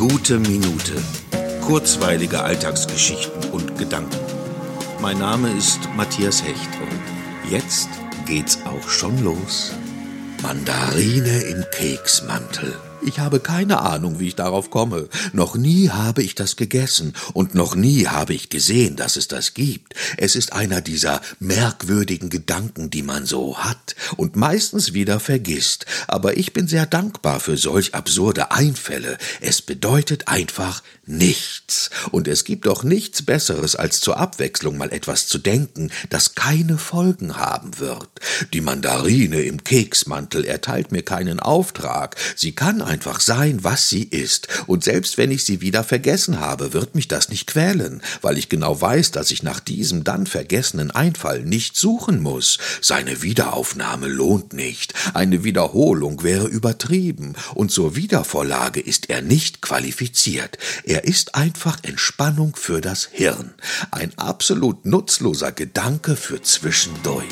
Gute Minute. Kurzweilige Alltagsgeschichten und Gedanken. Mein Name ist Matthias Hecht und jetzt geht's auch schon los. Mandarine im Keksmantel. Ich habe keine Ahnung, wie ich darauf komme. Noch nie habe ich das gegessen und noch nie habe ich gesehen, dass es das gibt. Es ist einer dieser merkwürdigen Gedanken, die man so hat und meistens wieder vergisst. Aber ich bin sehr dankbar für solch absurde Einfälle. Es bedeutet einfach nichts. Und es gibt doch nichts Besseres, als zur Abwechslung mal etwas zu denken, das keine Folgen haben wird. Die Mandarine im Keksmantel erteilt mir keinen Auftrag. Sie kann einfach sein, was sie ist, und selbst wenn ich sie wieder vergessen habe, wird mich das nicht quälen, weil ich genau weiß, dass ich nach diesem dann vergessenen Einfall nicht suchen muss. Seine Wiederaufnahme lohnt nicht, eine Wiederholung wäre übertrieben, und zur Wiedervorlage ist er nicht qualifiziert. Er ist einfach Entspannung für das Hirn, ein absolut nutzloser Gedanke für zwischendurch.